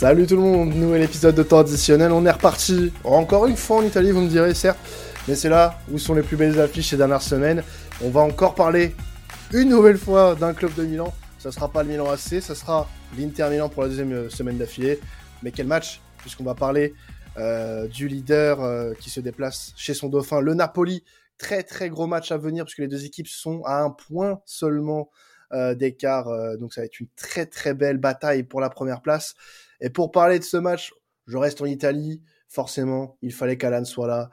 Salut tout le monde, nouvel épisode de temps on est reparti encore une fois en Italie, vous me direz certes, mais c'est là où sont les plus belles affiches ces dernières semaines. On va encore parler une nouvelle fois d'un club de Milan, ça sera pas le Milan AC, ça sera l'Inter Milan pour la deuxième euh, semaine d'affilée. Mais quel match, puisqu'on va parler euh, du leader euh, qui se déplace chez son dauphin, le Napoli. Très très gros match à venir, puisque les deux équipes sont à un point seulement d'écart. donc ça va être une très très belle bataille pour la première place. Et pour parler de ce match, je reste en Italie. Forcément, il fallait qu'Alan soit là.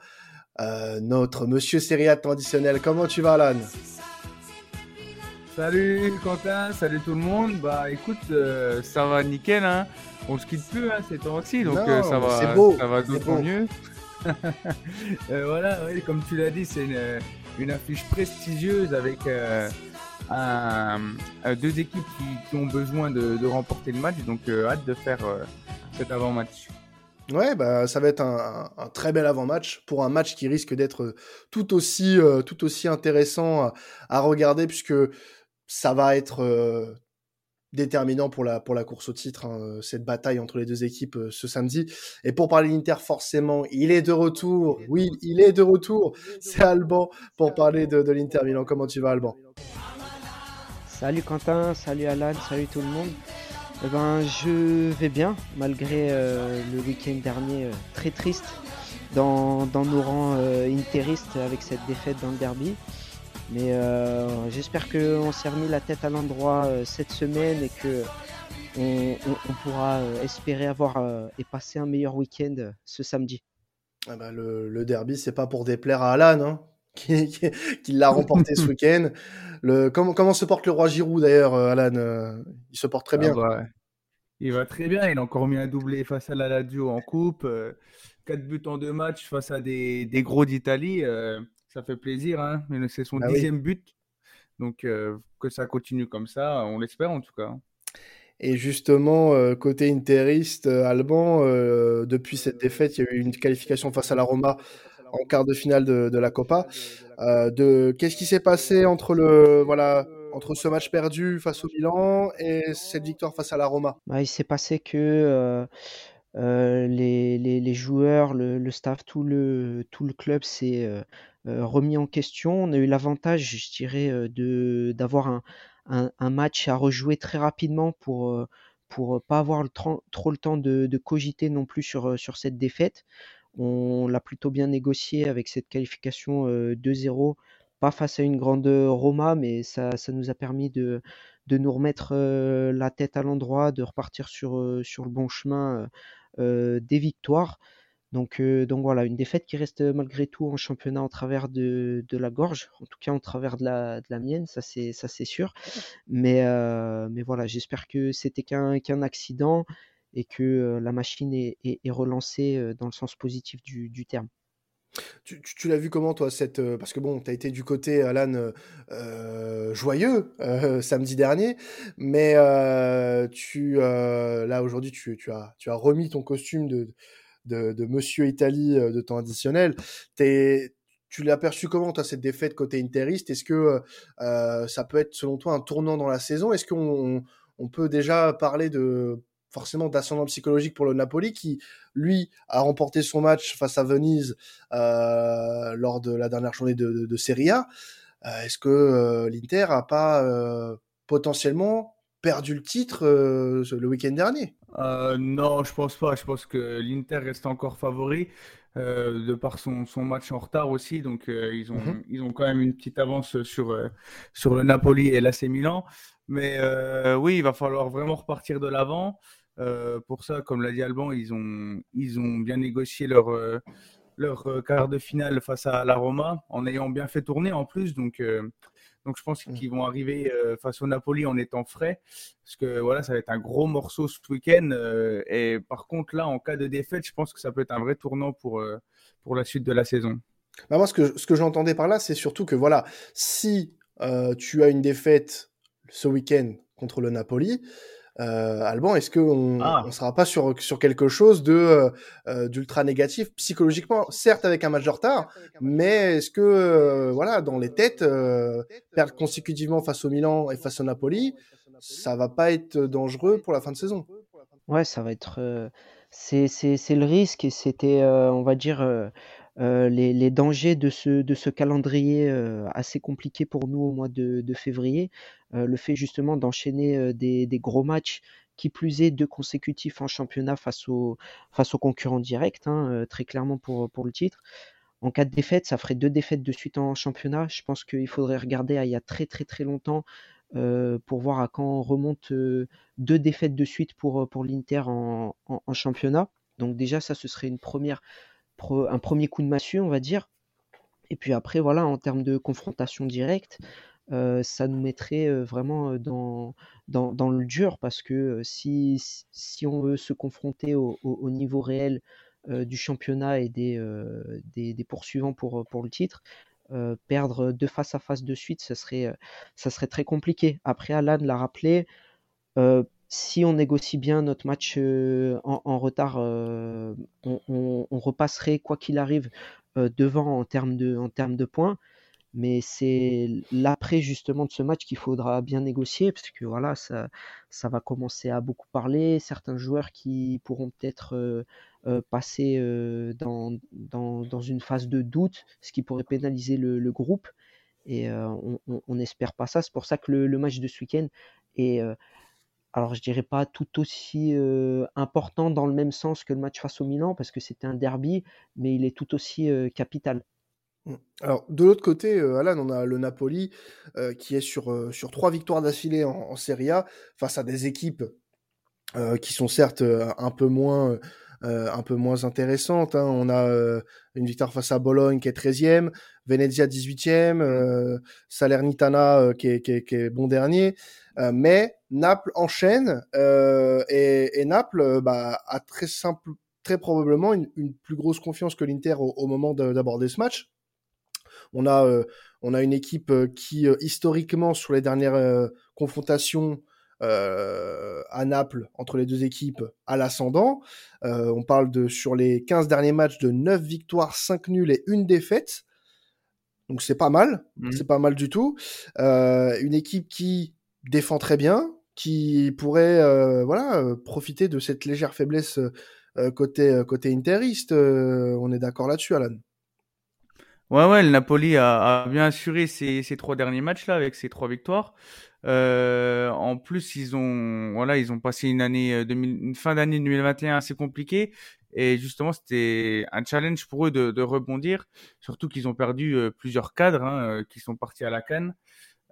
Euh, notre monsieur Serie traditionnel. Comment tu vas, Alan? Salut Quentin, salut tout le monde. Bah écoute, euh, ça va nickel. Hein. On se quitte plus hein, ces temps-ci, donc euh, ça va, beau, ça va d'autant mieux. voilà, comme tu l'as dit, c'est une, affiche prestigieuse avec deux équipes qui, ont besoin de, remporter le match. Donc, euh, hâte de faire euh, cet avant-match. Ouais, bah, ça va être un, très bel avant-match pour un match qui risque d'être tout aussi, euh, tout aussi intéressant à, regarder puisque ça va être déterminant pour la, pour la course au titre, hein, cette bataille entre les deux équipes ce samedi. Et pour parler d'Inter, forcément, il est de retour. Oui, il est de retour. C'est Alban pour parler de l'Inter Milan. Comment tu vas, Alban? Salut Quentin, salut Alan, salut tout le monde. Eh ben, je vais bien, malgré euh, le week-end dernier euh, très triste dans, nos rangs euh, interistes avec cette défaite dans le derby. Mais j'espère qu'on s'est remis la tête à l'endroit cette semaine et que on, pourra espérer avoir et passer un meilleur week-end ce samedi. Ah bah, le, le, derby, c'est pas pour déplaire à Alan, hein qui, l'a remporté ce week-end. Le, comment, comment se porte le roi Giroud d'ailleurs, euh, Alan euh, Il se porte très bien. Ah bah, il va très bien. Il a encore mis un doublé face à la Lazio en coupe. 4 euh, buts en deux matchs face à des, des gros d'Italie. ça fait plaisir. Hein c'est son ah dixième but. Donc que ça continue comme ça, on l'espère en tout cas. Et justement, côté interiste, Alban, depuis cette défaite, il y a eu une qualification face à la Roma en quart de finale de, la Copa. Euh, de qu'est-ce qui s'est passé entre le voilà entre ce match perdu face au Milan et cette victoire face à la Roma? Bah, Il s'est passé que euh, euh, les, les, joueurs, le, staff, tout le, tout le club s'est remis en question. On a eu l'avantage, je dirais, de, d'avoir un, un, match à rejouer très rapidement pour pour pas avoir le, trop le temps de, de, cogiter non plus sur, sur cette défaite. On l'a plutôt bien négocié avec cette qualification 2-0, pas face à une grande Roma, mais ça, nous a permis de, nous remettre la tête à l'endroit, de repartir sur, sur le bon chemin des victoires. Donc, donc voilà, une défaite qui reste malgré tout en championnat en travers de, la gorge, en tout cas en travers de la, de la mienne, ça c'est, ça c'est sûr. Mais, mais voilà, j'espère que c'était qu'un, qu'un accident et que la machine est, relancée dans le sens positif du, terme. Tu, l'as vu comment toi cette parce que bon tu as été du côté Alan joyeux samedi dernier mais tu là aujourd'hui tu, as tu as remis ton costume de de, Monsieur Italie de temps additionnel. Tu l'as perçu comment toi cette défaite côté interiste? Est-ce que ça peut être selon toi un tournant dans la saison? Est-ce qu'on on peut déjà parler de forcément d'ascendant psychologique pour le Napoli qui, lui, a remporté son match face à Venise euh, lors de la dernière journée de, Serie A. Euh, est-ce que euh, l'Inter a pas potentiellement perdu le titre le week-end dernier? Non, je pense pas. Je pense que l'Inter reste encore favori. de par son, match en retard aussi. Donc, ils, ont, mhm. ils ont quand même une petite avance sur, sur le Napoli et l'AC Milan. Mais oui, il va falloir vraiment repartir de l'avant. Euh, pour ça, comme l'a dit Alban, ils ont, ils ont bien négocié leur, euh, leur euh, quart de finale face à la Roma, en ayant bien fait tourner en plus. Donc, donc je pense mmh. qu'ils vont arriver face au Napoli en étant frais, parce que voilà, ça va être un gros morceau ce week-end. et par contre, là, en cas de défaite, je pense que ça peut être un vrai tournant pour, pour la suite de la saison. Bah moi, ce que, ce que j'entendais par là, c'est surtout que voilà, si tu as une défaite ce week-end contre le Napoli, euh, Alban, est-ce qu'on ah. ne sera pas sur, sur quelque chose de euh, euh, d'ultra négatif psychologiquement, certes avec un match de retard, mais est-ce que voilà dans les têtes perdre consécutivement face au Milan et face au Napoli, ça va pas être dangereux pour la fin de saison? Ouais, ça va être, c'est le risque et c'était, on va dire, les les dangers de ce de ce calendrier, assez compliqué pour nous au mois de février. le fait justement d'enchaîner, des des gros matchs, qui plus est deux consécutifs en championnat face aux face aux concurrents directs, hein, très clairement pour, pour le titre. En cas de défaite, ça ferait deux défaites de suite en championnat. Je pense qu'il faudrait regarder à il y a très très très longtemps euh, pour voir à quand on remonte euh, deux défaites de suite pour, euh, pour l'Inter en, en, championnat. Donc déjà, ça, ce serait une première, un premier coup de massue, on va dire. Et puis après, voilà, en termes de confrontation directe, ça nous mettrait vraiment dans, dans, le dur parce que si, si on veut se confronter au, au, niveau réel du championnat et des, poursuivants pour, pour le titre, euh, perdre deux face à face de suite, ça serait, euh, ça serait très compliqué. Après, Alan l'a rappelé, euh, si on négocie bien notre match en, retard, on, repasserait, quoi qu'il arrive, devant en termes de, points. Mais c'est l'après justement de ce match qu'il faudra bien négocier, parce que voilà, ça, va commencer à beaucoup parler. Certains joueurs qui pourront peut-être euh, passer euh, dans, une phase de doute, ce qui pourrait pénaliser le, groupe. Et euh, on n'espère pas ça. C'est pour ça que le, match de ce week-end est, alors je dirais pas tout aussi important dans le même sens que le match face au Milan, parce que c'était un derby, mais il est tout aussi capital. Mmh. Alors, de l'autre côté, Alan, on a le Napoli qui est sur, trois victoires d'affilée en, Serie A face à des équipes qui sont certes un peu moins euh, un peu moins intéressante. Hein. On a euh, une victoire face à Bologne qui est 13e, Venezia 18e, euh, Salernitana qui est, qui, est, qui, est, bon dernier. mais Naples enchaîne et, et, Naples bah, a très simple, très probablement une, une plus grosse confiance que l'Inter au, au, moment d'aborder ce match. On a, on a une équipe qui, historiquement, sur les dernières confrontations, euh, à Naples entre les deux équipes à l'ascendant. Euh, on parle de sur les 15 derniers matchs de 9 victoires, 5 nuls et une défaite. Donc c'est pas mal, mmh. c'est pas mal du tout. Euh, une équipe qui défend très bien, qui pourrait euh, voilà profiter de cette légère faiblesse euh, côté côté interiste. on est d'accord là-dessus, Alan. Ouais, ouais, le Napoli a, a bien assuré ces, ces trois derniers matchs là avec ses trois victoires. Euh, en plus, ils ont, voilà, ils ont passé une année, 2000, euh, fin d'année 2021 assez compliquée. Et justement, c'était un challenge pour eux de, rebondir, surtout qu'ils ont perdu euh, plusieurs cadres hein, qui sont partis à la canne.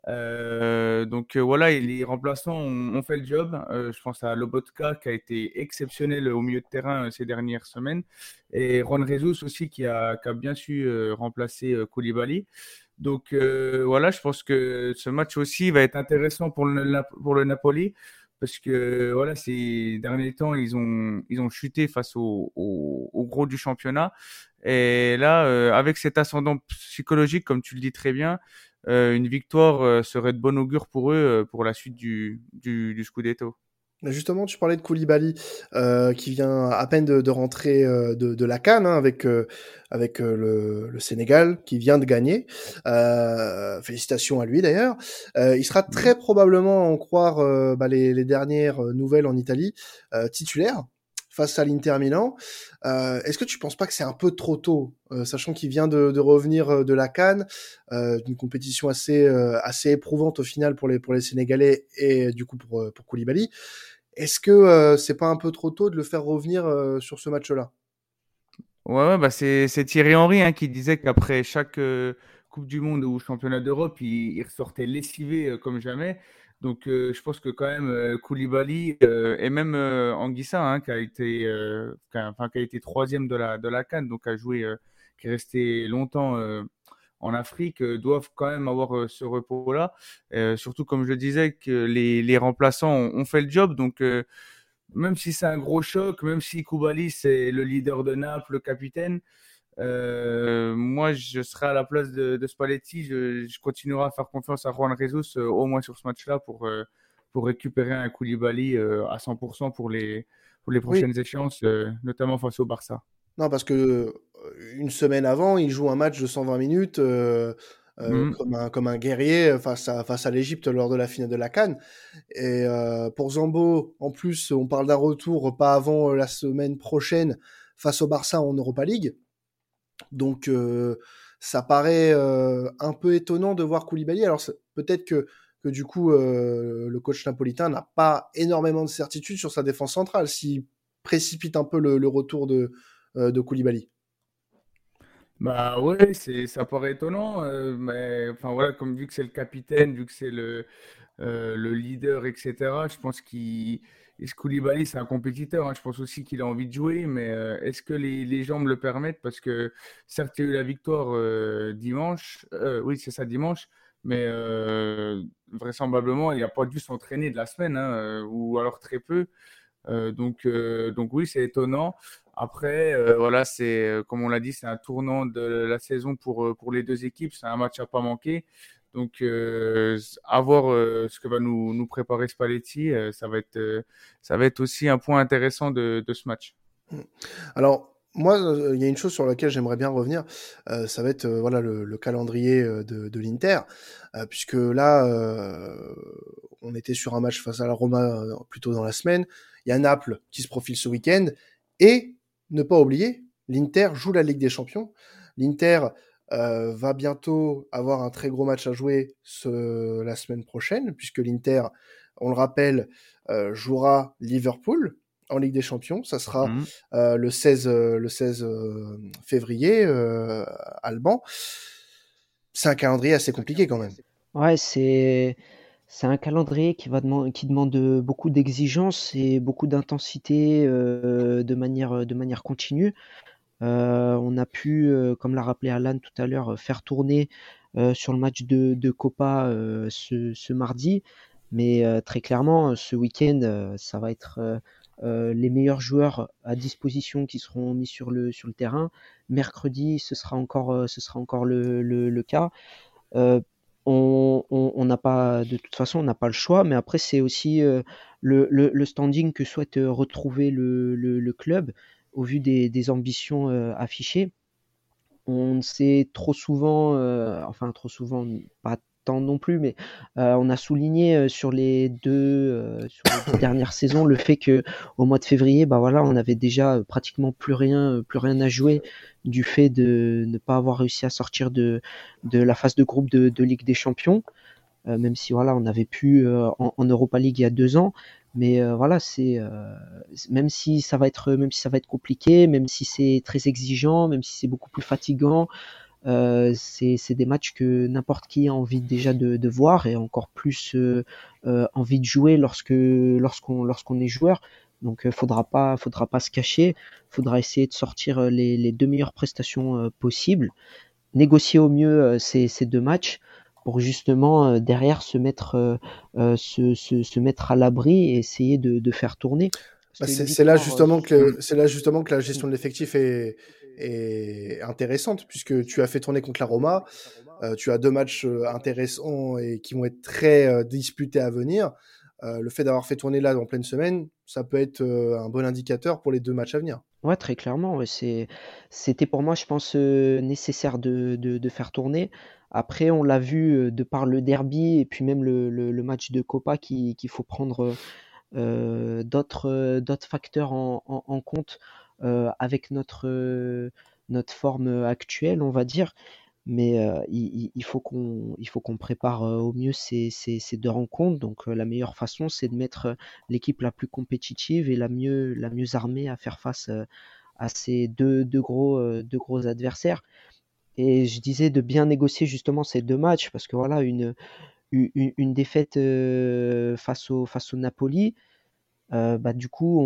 Donc voilà, les remplaçants ont, fait le job. je pense à Lobotka qui a été exceptionnel au milieu de terrain ces dernières semaines et Ron Rezus aussi qui a, qui a bien su remplacer Koulibaly. Donc euh, voilà, je pense que ce match aussi va être intéressant pour le, pour le Napoli parce que voilà, ces derniers temps, ils ont, ils ont chuté face au, au, gros du championnat. Et là, euh, avec cet ascendant psychologique, comme tu le dis très bien, euh, une victoire serait de bon augure pour eux pour la suite du, du, du Scudetto. Justement, tu parlais de Koulibaly euh, qui vient à peine de, de rentrer euh, de, de, la Cannes hein, avec euh, avec le, le, Sénégal qui vient de gagner. félicitations à lui d'ailleurs. il sera très probablement, en croire bah, les, les, dernières nouvelles en Italie, titulaire face à l'Inter Milan. Euh, Est-ce que tu penses pas que c'est un peu trop tôt, euh, sachant qu'il vient de, revenir euh, de la Cannes, euh, d'une compétition assez assez éprouvante au final pour les pour les Sénégalais et du coup pour pour Koulibaly. Est-ce que c'est pas un peu trop tôt de le faire revenir sur ce match-là? Ouais, bah c'est Thierry Henry hein, qui disait qu'après chaque Coupe du Monde ou Championnat d'Europe, il, il, ressortait lessivé comme jamais. Donc, euh, je pense que quand même euh, Koulibaly euh, et même Anguissa, hein, qui a été, qui a été troisième de la de la Cannes, donc a joué, qui est resté longtemps en Afrique, doivent quand même avoir ce repos-là. surtout, comme je le disais, que les, les remplaçants ont, fait le job. Donc, même si c'est un gros choc, même si Koulibaly c'est le leader de Naples, le capitaine, euh, moi, je serai à la place de, de Spalletti. Je, je, continuerai à faire confiance à Juan Jesus, euh, au moins sur ce match-là, pour, euh, pour récupérer un Koulibaly euh, à 100% pour les, pour les prochaines oui. échéances, notamment face au Barça. Non, parce que une semaine avant, il joue un match de 120 minutes mmh. comme, un, comme un guerrier face à, face à l'Égypte lors de la finale de la Cannes. Et pour Zambo, en plus, on parle d'un retour pas avant la semaine prochaine face au Barça en Europa League. Donc ça paraît un peu étonnant de voir Koulibaly. Alors peut-être que que du coup le coach napolitain n'a pas énormément de certitude sur sa défense centrale s'il précipite un peu le, retour de, de Koulibaly. Bah ouais, c'est ça paraît étonnant, mais enfin voilà, comme vu que c'est le capitaine, vu que c'est le, le leader, etc. Je pense qu'il Koulibaly, c'est un compétiteur. Hein. Je pense aussi qu'il a envie de jouer, mais est-ce que les, les, jambes le permettent? Parce que certes, il y a eu la victoire dimanche. oui, c'est ça, dimanche mais euh, vraisemblablement, il n'a pas dû s'entraîner de la semaine, hein, euh, ou alors très peu. Euh, donc, donc oui, c'est étonnant. Après, voilà, c'est comme on l'a dit, c'est un tournant de la saison pour, pour les deux équipes. C'est un match à pas manquer. Donc, à voir ce que va nous, préparer Spalletti, ça, va être, ça va être aussi un point intéressant de, ce match. Alors, moi, euh, il y a une chose sur laquelle j'aimerais bien revenir, euh, ça va être euh, voilà le, calendrier de, de l'Inter, puisque là, on était sur un match face à la Roma plutôt dans la semaine. Il y a Naples qui se profile ce week-end, et ne pas oublier, l'Inter joue la Ligue des Champions. L'Inter va bientôt avoir un très gros match à jouer ce, la semaine prochaine, puisque l'Inter, on le rappelle, jouera Liverpool en Ligue des Champions. Ça sera mmh. euh, le 16, euh, le 16 euh, février, Alban. C'est un calendrier assez compliqué quand même. Ouais, c'est c'est un calendrier qui va qui demande beaucoup d'exigences et beaucoup d'intensité de manière de manière continue. On a pu, comme l'a rappelé Alan tout à l'heure, faire tourner sur le match de, Copa ce, mardi. Mais très clairement, ce week-end, ça va être euh, les meilleurs joueurs à disposition qui seront mis sur le, terrain. Mercredi, ce sera encore, euh, le, cas. Euh, on n'a pas, de toute façon, on n'a pas le choix, mais après, c'est aussi le, standing que souhaite retrouver le, club au vu des, des ambitions affichées. On sait trop souvent, enfin trop souvent, pas non plus, mais euh, on a souligné euh, sur les deux, euh, dernières saisons le fait que au mois de février, bah voilà, on avait déjà pratiquement plus rien, plus rien à jouer du fait de ne pas avoir réussi à sortir de, de la phase de groupe de, Ligue des Champions. même si voilà, on avait pu en, Europa League il y a deux ans, mais voilà, c'est même si ça va être même si ça va être compliqué, même si c'est très exigeant, même si c'est beaucoup plus fatigant, euh, c'est des matchs que n'importe qui a envie déjà de, de, voir et encore plus euh, euh envie de jouer lorsque lorsqu'on lorsqu'on est joueur. Donc, euh, faudra pas faudra pas se cacher. Faudra essayer de sortir euh, les, les deux meilleures prestations possibles, négocier au mieux ces, ces deux matchs pour justement derrière se mettre se, se, se, mettre à l'abri et essayer de, de faire tourner. Bah, c'est là justement que c'est là justement que la gestion de l'effectif est, est intéressante puisque tu as fait tourner contre la Roma, euh, tu as deux matchs euh, intéressants et qui vont être très euh, disputés à venir. le fait d'avoir fait tourner là en pleine semaine, ça peut être un bon indicateur pour les deux matchs à venir. Ouais, très clairement. C'était pour moi, je pense, nécessaire de, de, faire tourner. Après, on l'a vu de par le derby et puis même le, le, match de Copa qu'il faut prendre d'autres facteurs en, en, compte euh, avec notre, euh, notre forme actuelle, on va dire. Mais euh, il, il, faut qu'on il faut qu'on prépare au mieux ces, ces, ces, deux rencontres. Donc la meilleure façon, c'est de mettre l'équipe la plus compétitive et la mieux la mieux armée à faire face à ces deux, deux gros deux gros adversaires. Et je disais de bien négocier justement ces deux matchs parce que voilà une une, défaite face au face au Napoli, bah, du coup,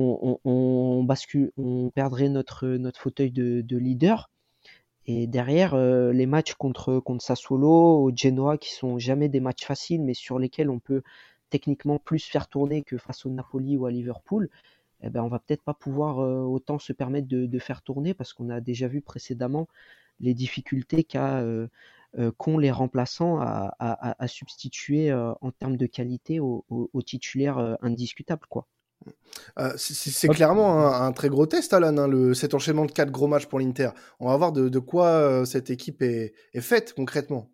on, bascule, on perdrait notre, notre fauteuil de, de leader. Et derrière, les matchs contre, contre Sassuolo, au Genoa, qui sont jamais des matchs faciles, mais sur lesquels on peut techniquement plus faire tourner que face au Napoli ou à Liverpool, eh ben, on va peut-être pas pouvoir autant se permettre de, de faire tourner parce qu'on a déjà vu précédemment les difficultés qu'a qu'ont les remplaçants à, à, à substituer en termes de qualité aux, titulaires indiscutables. Quoi. Euh, c'est clairement un, très gros test, Alan, hein, le, cet enchaînement de quatre gros matchs pour l'Inter. On va voir de, quoi euh, cette équipe est, faite concrètement.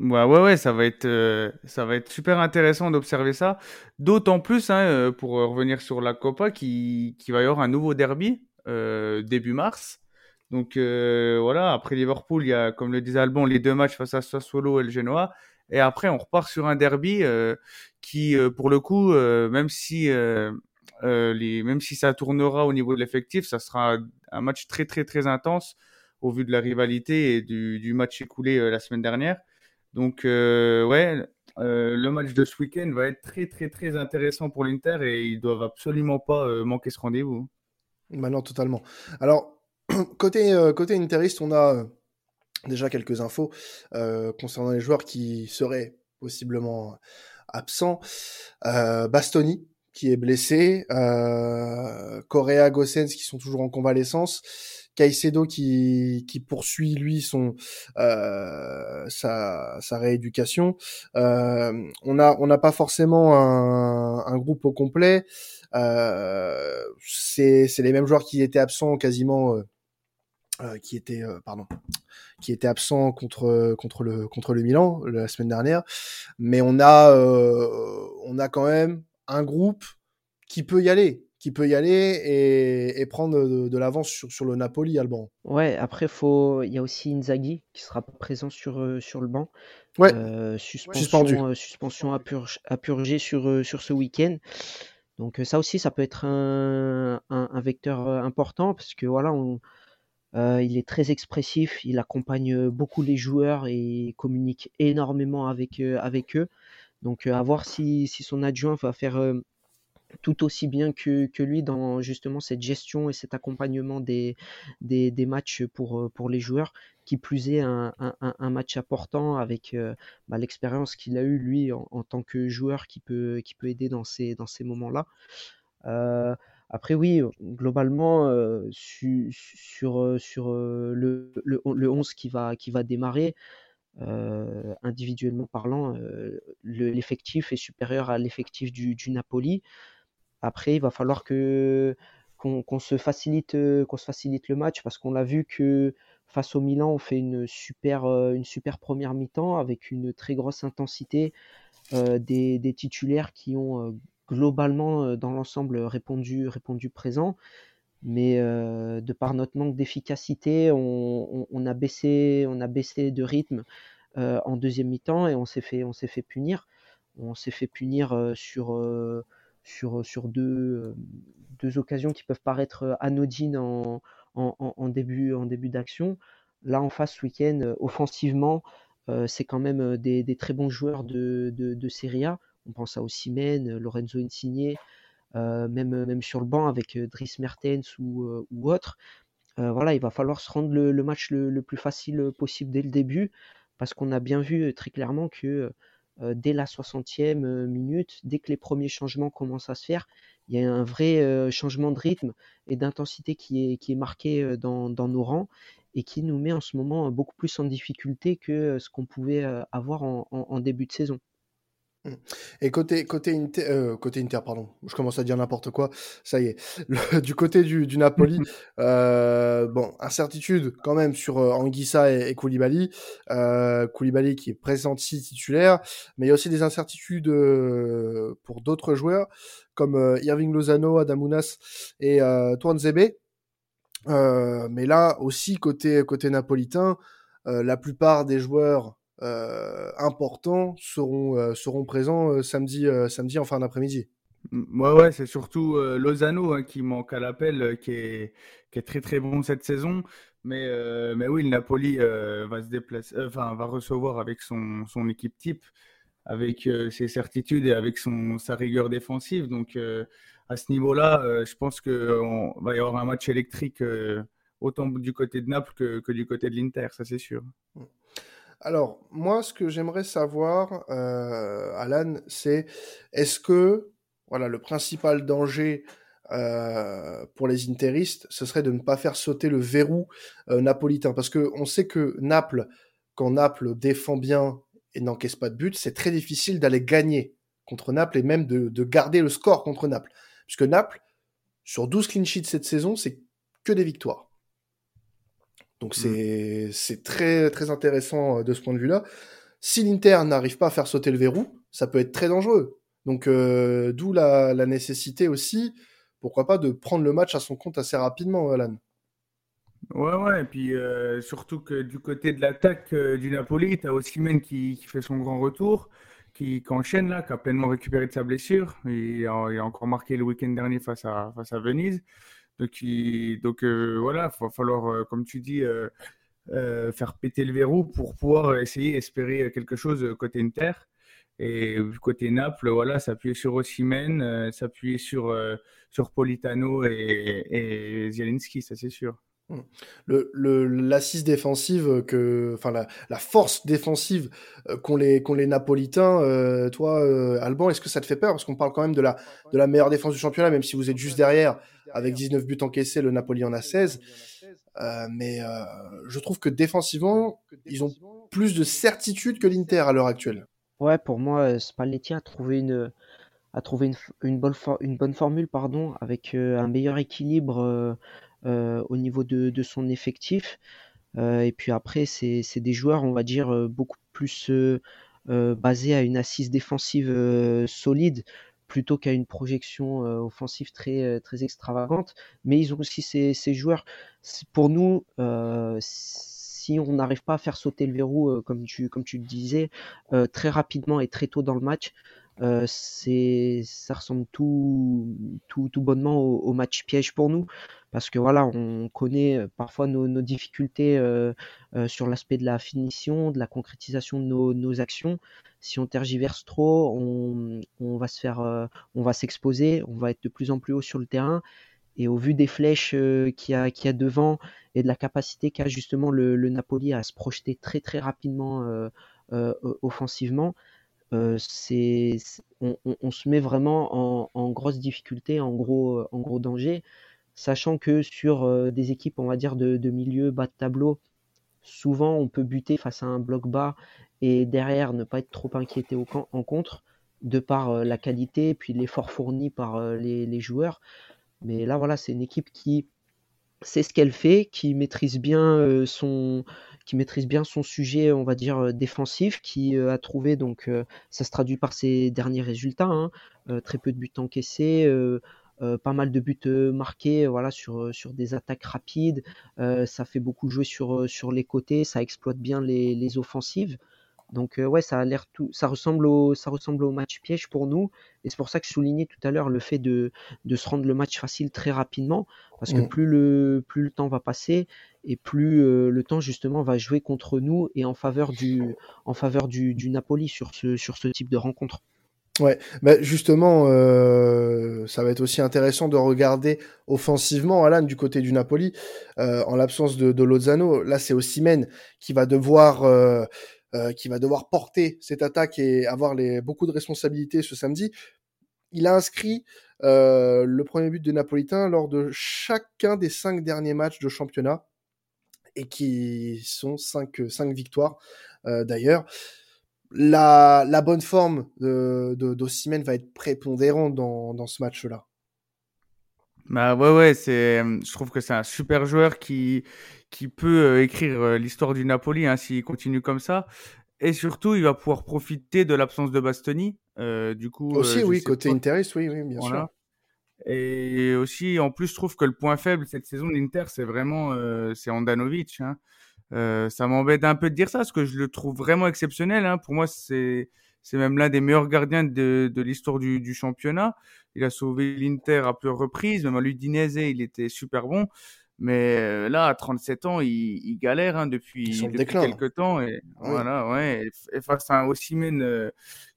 Ouais, ouais, ouais, ça va être, euh, ça va être super intéressant d'observer ça. D'autant plus, hein, euh, pour revenir sur la Copa, qui, qui va y avoir un nouveau derby euh, début mars. Donc voilà, après Liverpool, il y a, comme le disait Albon, les deux matchs face à Sassuolo et le Genoa. Et après, on repart sur un derby qui, pour le coup, même si les, même si ça tournera au niveau de l'effectif, ça sera un match très très très intense au vu de la rivalité et du, du match écoulé la semaine dernière. Donc, euh, ouais, euh, le match de ce week-end va être très, très, très intéressant pour l'Inter et ils doivent absolument pas euh, manquer ce rendez-vous. Bah non, totalement. Alors, côté, côté Interiste, on a déjà quelques infos concernant les joueurs qui seraient possiblement absents. Bastoni, qui est blessé. Correa, Gossens, qui sont toujours en convalescence. Caicedo qui, poursuit lui son euh, sa, sa rééducation. Euh, on a on n'a pas forcément un, un, groupe au complet. Euh, c'est les mêmes joueurs qui étaient absents quasiment. Euh, euh, qui étaient pardon qui étaient absents contre contre le contre le Milan la semaine dernière mais on a on a quand même un groupe qui peut y aller qui peut y aller et, prendre de, l'avance sur, sur, le Napoli, Alban. Ouais, après, faut... il y a aussi Inzaghi qui sera présent sur, euh, sur le banc. Ouais. Euh, suspension, euh, suspension à, à, purger sur, sur ce week-end. Donc ça aussi, ça peut être un, un, vecteur important parce que voilà, on, il est très expressif, il accompagne beaucoup les joueurs et communique énormément avec, avec eux. Donc à voir si, si son adjoint va faire tout aussi bien que, que, lui dans justement cette gestion et cet accompagnement des, des, des matchs pour, euh, pour les joueurs, qui plus est un, un, match important avec euh, bah, l'expérience qu'il a eu lui en, en, tant que joueur qui peut, qui peut aider dans ces, dans ces moments-là. Euh, après oui, globalement, euh, su, sur, sur le, le, le, 11 qui va, qui va démarrer, euh, individuellement parlant, l'effectif est supérieur à l'effectif du, du Napoli. Après, il va falloir que qu'on se facilite se facilite le match parce qu'on l'a vu que face au Milan, on fait une super euh, une super première mi-temps avec une très grosse intensité euh, des, des, titulaires qui ont euh, globalement dans l'ensemble répondu répondu présent. Mais de par notre manque d'efficacité, on, a baissé on a baissé de rythme en deuxième mi-temps et on s'est fait on s'est fait punir. On s'est fait punir sur sur, sur deux, deux occasions qui peuvent paraître anodines en, en, début, en début d'action. Là, en face, ce week-end, offensivement, c'est quand même des, des, très bons joueurs de, de, de Serie A. On pense à Osimhen, Lorenzo Insigne, euh, même, même sur le banc avec Dries Mertens ou, autre. Euh, voilà, il va falloir se rendre le, match le, plus facile possible dès le début, parce qu'on a bien vu très clairement que euh, dès la 60e euh, minute, dès que les premiers changements commencent à se faire, il y a un vrai euh, changement de rythme et d'intensité qui est, marqué dans, nos rangs et qui nous met en ce moment beaucoup plus en difficulté que ce qu'on pouvait avoir en début de saison. Mmh. Et côté côté Inter, euh, côté Inter, pardon, je commence à dire n'importe quoi. Ça y est. Le, du côté du, du Napoli, euh, bon, incertitude quand même sur euh, Anguissa et, et Koulibaly. Euh, Koulibaly qui est pressenti titulaire, mais il y a aussi des incertitudes euh, pour d'autres joueurs comme euh, Irving Lozano, Adamounas et euh, Zebe. mais là aussi côté côté napolitain, la plupart des joueurs importants seront, euh, seront présents euh, samedi, samedi en fin d'après-midi. Ouais, ouais, c'est surtout Lozano hein, qui manque à l'appel, qui, est, qui est très très bon cette saison. Mais, mais oui, le Napoli va se déplacer, enfin va recevoir avec son, son équipe type, avec ses certitudes et avec son, sa rigueur défensive. Donc à ce niveau-là, je pense qu'il va y avoir un match électrique autant du côté de Naples que, que du côté de l'Inter, ça c'est sûr. Mm. Alors, moi, ce que j'aimerais savoir, euh, Alan, c'est est-ce que, voilà, le principal danger euh, pour les interistes, ce serait de ne pas faire sauter le verrou euh, napolitain, parce que on sait que Naples, quand Naples défend bien et n'encaisse pas de but, c'est très difficile d'aller gagner contre Naples et même de, de, garder le score contre Naples, puisque Naples, sur 12 clean sheets cette saison, c'est que des victoires. Donc mmh. c'est très très intéressant euh, de ce point de vue-là. si l'Inter n'arrive pas à faire sauter le verrou, ça peut être très dangereux. Donc, euh, d'où la, nécessité aussi, pourquoi pas, de prendre le match à son compte assez rapidement, Alan. Ouais, ouais, et puis euh, surtout que du côté de l'attaque euh, du Napoli, tu as Osimhen qui, qui fait son grand retour, qui, enchaîne là, qui a pleinement récupéré de sa blessure. Il a, il a encore marqué le week-end dernier face à, face à Venise. Donc, donc voilà, il va falloir, comme tu dis, faire péter le verrou pour pouvoir essayer, espérer quelque chose côté Inter. Et côté Naples, voilà, s'appuyer sur Osimhen, euh, s'appuyer sur, euh, sur Politano et, Zielinski, ça c'est sûr. Mmh. Le, l'assise défensive que, enfin la, force défensive euh, qu'ont les qu'ont les Napolitains. toi, Alban, est-ce que ça te fait peur? Parce qu'on parle quand même de la de la meilleure défense du championnat, même si vous êtes juste derrière avec 19 buts encaissés, le Napoli en a 16. mais je trouve que défensivement, ils ont plus de certitude que l'Inter à l'heure actuelle. Ouais, pour moi, euh, Spalletti a trouvé une, a trouvé une, une bonne, une bonne formule pardon, avec euh, un meilleur équilibre euh, au niveau de, de son effectif. et puis après, c'est c'est des joueurs, on va dire, beaucoup plus basés à une assise défensive solide plutôt qu'à une projection offensive très, très extravagante. Mais ils ont aussi ces, ces joueurs. Pour nous, si on n'arrive pas à faire sauter le verrou, euh, comme, tu, comme tu le disais, euh, très rapidement et très tôt dans le match, euh, ça ressemble tout, tout, tout bonnement au, match piège pour nous parce que voilà on connaît parfois nos, difficultés sur l'aspect de la finition de la concrétisation de nos, actions. Si on tergiverse trop on, va se faire on va s'exposer on va être de plus en plus haut sur le terrain. Et au vu des flèches qu'il y, y a devant et de la capacité qu'a justement le, Napoli à se projeter très très rapidement offensivement, c'est, on, se met vraiment en, grosse difficulté, en gros, en gros danger, sachant que sur des équipes, on va dire, de, milieu, bas de tableau, souvent on peut buter face à un bloc bas et derrière ne pas être trop inquiété au, en contre de par la qualité et puis l'effort fourni par les, joueurs. Mais là, voilà, c'est une équipe qui sait ce qu'elle fait, qui maîtrise bien son qui maîtrise bien son sujet, on va dire défensif, qui a trouvé donc ça se traduit par ses derniers résultats, hein, très peu de buts encaissés, pas mal de buts marqués, voilà sur sur des attaques rapides, ça fait beaucoup jouer sur sur les côtés, ça exploite bien les, les offensives. Donc ouais, ça a l'air tout, ça ressemble au, ça ressemble au match piège pour nous, et c'est pour ça que je soulignais tout à l'heure le fait de, de se rendre le match facile très rapidement, parce que mmh. plus le, plus le temps va passer et plus le temps justement va jouer contre nous et en faveur du, en faveur du, du Napoli sur ce, sur ce type de rencontre. Ouais, bah justement, euh, ça va être aussi intéressant de regarder offensivement Alan du côté du Napoli, euh, en l'absence de, de Lozano. Là, c'est Osimhen qui va devoir euh, euh, qui va devoir porter cette attaque et avoir les, beaucoup de responsabilités ce samedi. Il a inscrit euh, le premier but de Napolitain lors de chacun des cinq derniers matchs de championnat et qui sont cinq, cinq victoires euh, d'ailleurs. La, la, bonne forme de, de, va être prépondérante dans, dans ce match-là. Bah ouais, ouais, c'est, je trouve que c'est un super joueur qui, qui peut euh, écrire euh, l'histoire du Napoli hein, s'il continue comme ça. Et surtout, il va pouvoir profiter de l'absence de Bastoni. Euh, du coup, aussi, oui, côté Interiste, oui, oui, bien sûr. Et aussi, en plus, je trouve que le point faible cette saison de l'Inter, c'est vraiment c'est Andanovic. Hein. Ça m'embête un peu de dire ça, parce que je le trouve vraiment exceptionnel. Hein. Pour moi, c'est c'est même l'un des meilleurs gardiens de, de l'histoire du, du, championnat. Il a sauvé l'Inter à plusieurs reprises. Même à l'Udinese, il était super bon. Mais euh, là, à 37 ans, il, il galère hein, depuis, depuis quelques temps. Et, voilà, ouais. Et, face à un Osimhen euh,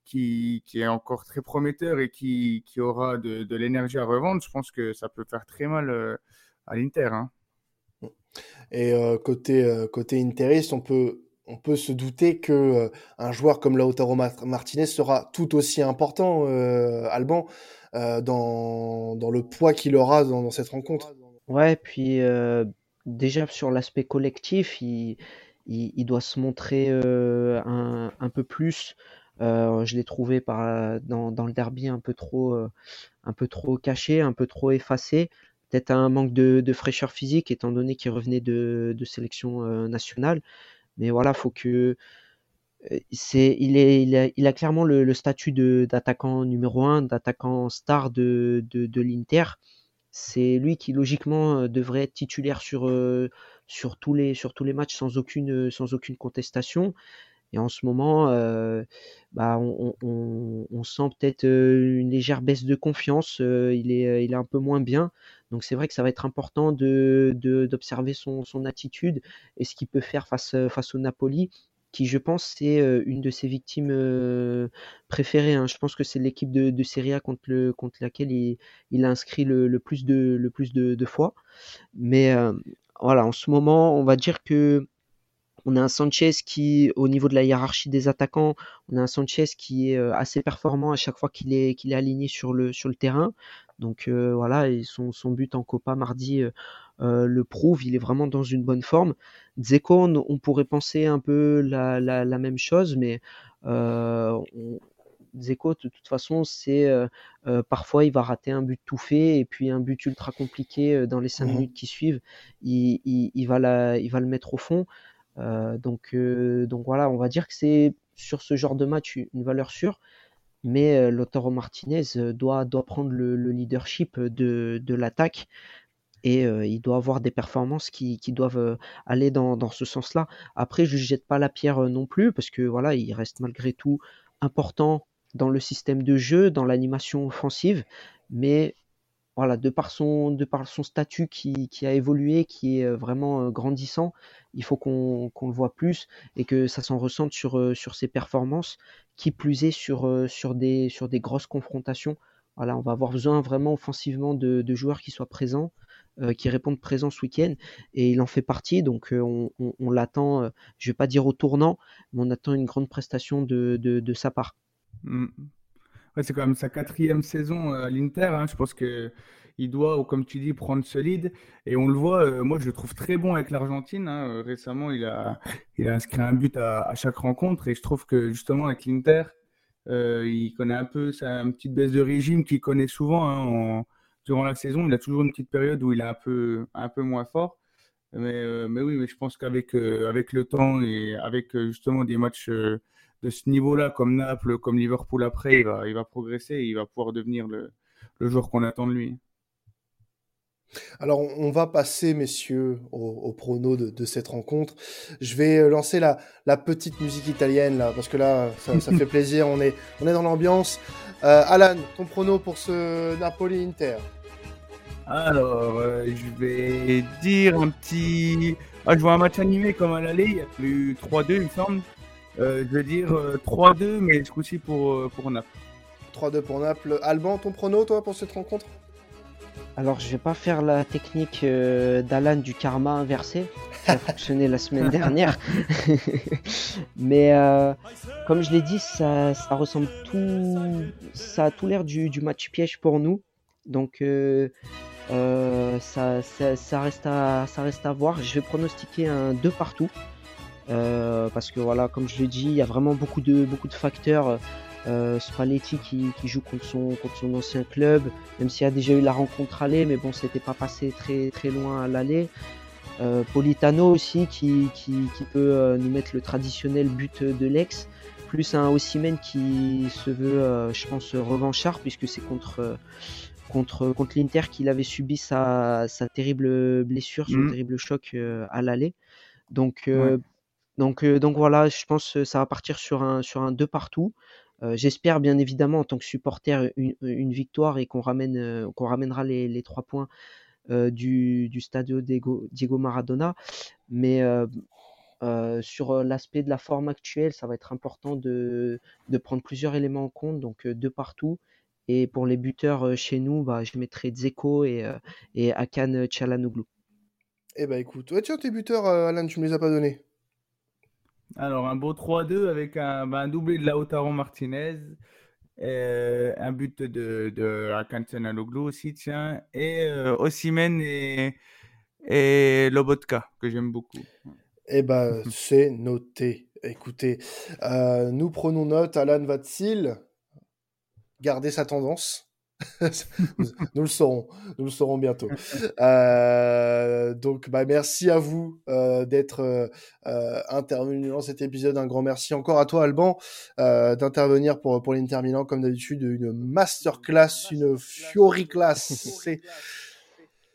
qui, qui est encore très prometteur et qui, qui aura de, de l'énergie à revendre, je pense que ça peut faire très mal euh, à l'Inter. Hein. Et côté, côté interiste, on peut on peut se douter que euh, un joueur comme Lautaro Martinez sera tout aussi important, euh, Alban, euh, dans, dans, le poids qu'il aura dans, cette rencontre. Ouais, puis déjà sur l'aspect collectif, il, il, doit se montrer un, un, peu plus. je l'ai trouvé par, dans, dans, le derby un peu trop, un peu trop caché, un peu trop effacé. Peut-être un manque de, fraîcheur physique étant donné qu'il revenait de, sélection nationale. Mais voilà, faut que c'est, il, a, clairement le, statut d'attaquant numéro un, d'attaquant star de, de, l'Inter. C'est lui qui logiquement devrait être titulaire sur, sur, tous, les, sur tous les matchs sans aucune, sans aucune contestation. Et en ce moment, euh, bah, on, on, on sent peut-être une légère baisse de confiance. il, est, il est un peu moins bien. Donc c'est vrai que ça va être important de, d'observer son, son attitude et ce qu'il peut faire face, face au Napoli qui je pense c'est une de ses victimes préférées. Hein. Je pense que c'est l'équipe de, de Serie A contre, le, contre laquelle il, il a inscrit le, le, plus de, le plus de, de fois. Mais voilà, en ce moment, on va dire que on a un Sanchez qui, au niveau de la hiérarchie des attaquants, on a un Sanchez qui est euh, assez performant à chaque fois qu'il est, qu'il est aligné sur le, sur le terrain. Donc euh, voilà, et son, son but en Copa mardi euh, le prouve, il est vraiment dans une bonne forme. Dzeko, on, pourrait penser un peu la, la, la même chose, mais on, Zeko, de toute façon, c'est parfois il va rater un but tout fait et puis un but ultra compliqué dans les cinq mmh minutes qui suivent, il, il, il, va la, il va le mettre au fond. Euh, donc, euh, donc voilà, on va dire que c'est sur ce genre de match une valeur sûre. Mais euh, Lautaro Martinez doit, prendre le, leadership de, l'attaque. Et il doit avoir des performances qui, doivent aller dans, dans ce sens-là. Après, je ne jette pas la pierre non plus parce que voilà, il reste malgré tout important dans le système de jeu, dans l'animation offensive, mais voilà, de par son, statut qui, a évolué, qui est euh, vraiment euh, grandissant, il faut qu'on le voit plus et que ça s'en ressente sur, euh, ses performances, qui plus est sur, des, sur des grosses confrontations. Voilà, on va avoir besoin vraiment offensivement de, joueurs qui soient présents, qui répondent présents ce week-end, et il en fait partie, donc on, l'attend, je ne vais pas dire au tournant, mais on attend une grande prestation de, de, de sa part. C'est quand même sa quatrième saison euh, à l'Inter. Hein. Je pense que il doit, comme tu dis, prendre solide. Et on le voit, euh, moi je le trouve très bon avec l'Argentine. Hein. Euh, récemment, il a, inscrit un but à, chaque rencontre. Et je trouve que justement avec l'Inter, il connaît un peu sa petite baisse de régime qu'il connaît souvent. Hein, durant la saison, il a toujours une petite période où il est un peu, un peu moins fort. Mais, mais oui, mais je pense qu'avec avec le temps et avec justement des matchs de ce niveau-là, comme Naples, comme Liverpool après, il va, il va progresser et il va pouvoir devenir le, le joueur qu'on attend de lui. Alors, on va passer, messieurs, au, prono de, cette rencontre. Je vais euh, lancer la, la, petite musique italienne, là, parce que là, ça, fait plaisir, on est, on est dans l'ambiance. Euh, Alan, ton prono pour ce Napoli-Inter Alors, euh, je vais dire un petit... Ah, je vois un match animé comme à l'aller, il y a plus 3-2, il me semble. Euh, je vais dire 3-2, euh, mais ce coup-ci pour, euh, pour Naples. 3-2 pour Naples. Alban, ton prono, toi, pour cette rencontre? Alors, je vais pas faire la technique d'Alan du karma inversé, qui a fonctionné la semaine dernière. mais comme je l'ai dit, ça, ça, ressemble tout. Ça a tout l'air du, du, match piège pour nous. Donc. ça, ça, ça, reste à, ça reste à voir. Je vais pronostiquer un 2 partout. Euh, parce que voilà, comme je l'ai dit, il y a vraiment beaucoup de, beaucoup de facteurs. Euh, Spalletti qui, qui, joue contre son, contre son ancien club, même s'il a déjà eu la rencontre aller, mais bon, c'était pas passé très, très loin à l'aller. Euh, Politano aussi qui, qui, qui peut euh, nous mettre le traditionnel but de l'ex, plus un Ossimène qui se veut, je pense, revanchard puisque c'est contre, contre, contre l'Inter qu'il avait subi sa, sa terrible blessure, son mmh. terrible choc à l'aller. Donc donc voilà, je pense que ça va partir sur un, sur un 2 partout. Euh, j'espère bien évidemment en tant que supporter une, victoire et qu'on ramène, euh, qu'on ramènera les, les 3 points du, du Stadio Diego, Diego Maradona. Mais sur l'aspect de la forme actuelle, ça va être important de, de prendre plusieurs éléments en compte, donc deux partout. Et pour les buteurs chez nous, bah, je mettrai Dzeko et, et Akan Chalanoglu. Eh ben écoute, tiens tes buteurs, Alan, tu me les as pas donnés. Alors, un beau 3-2 avec un, ben, doublé de Lautaro Martinez, euh, un but de, de Aloglu aussi, tiens, et euh, et, et Lobotka, que j'aime beaucoup. Eh ben, c'est noté. Écoutez, euh, nous prenons note, Alan va-t-il garder sa tendance nous le saurons, nous le saurons bientôt. Euh, donc, bah, merci à vous euh, d'être euh, intervenu dans cet épisode. Un grand merci encore à toi, Alban, d'intervenir pour pour l'Inter Milan comme d'habitude. Une masterclass, une Fiori class. C'est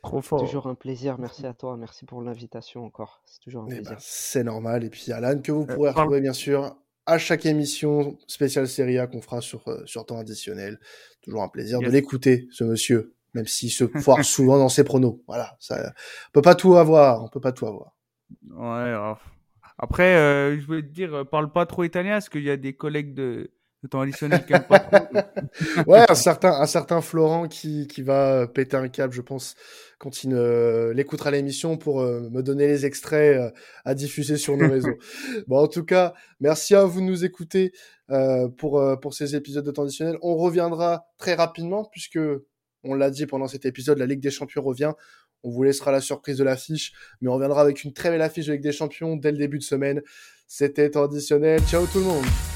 Trop fort. Toujours un plaisir. Merci à toi. Merci pour l'invitation encore. C'est toujours un eh ben, plaisir. c'est normal. Et puis Alan que vous pourrez retrouver bien sûr à chaque émission spéciale Serie A qu'on fera sur, euh, sur temps additionnel. Toujours un plaisir de l'écouter, ce monsieur, même s'il se foire souvent dans ses pronos. Voilà, ça, on peut pas tout avoir, on peut pas tout avoir. Ouais. Après, euh, je voulais te dire, euh, parle pas trop italien, parce qu'il y a des collègues de, temps additionnel qui pas trop. ouais, un certain, un certain Florent qui, qui va péter un câble, je pense, quand il l'écoutera l'émission pour euh, me donner les extraits euh, à diffuser sur nos réseaux. bon, en tout cas, merci à vous de nous écouter euh, pour, pour ces épisodes de temps additionnel. On reviendra très rapidement puisque, on l'a dit pendant cet épisode, la Ligue des Champions revient. On vous laissera la surprise de l'affiche, mais on reviendra avec une très belle affiche de Ligue des Champions dès le début de semaine. C'était additionnel. Ciao tout le monde